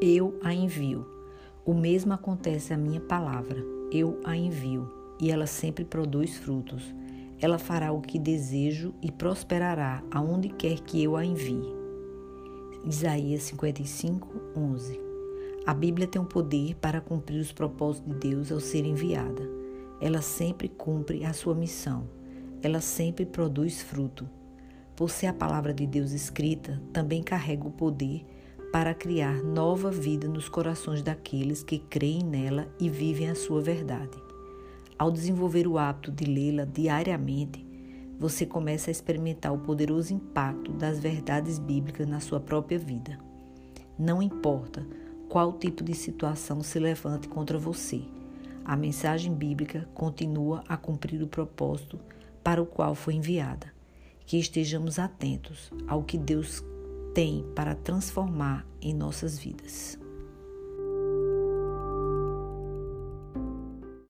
eu a envio. O mesmo acontece à minha palavra, eu a envio, e ela sempre produz frutos. Ela fará o que desejo e prosperará aonde quer que eu a envie. Isaías 55, 11 A Bíblia tem o um poder para cumprir os propósitos de Deus ao ser enviada. Ela sempre cumpre a sua missão. Ela sempre produz fruto. Por ser a palavra de Deus escrita, também carrega o poder para criar nova vida nos corações daqueles que creem nela e vivem a sua verdade. Ao desenvolver o hábito de lê-la diariamente, você começa a experimentar o poderoso impacto das verdades bíblicas na sua própria vida. Não importa qual tipo de situação se levante contra você, a mensagem bíblica continua a cumprir o propósito para o qual foi enviada. Que estejamos atentos ao que Deus tem para transformar em nossas vidas.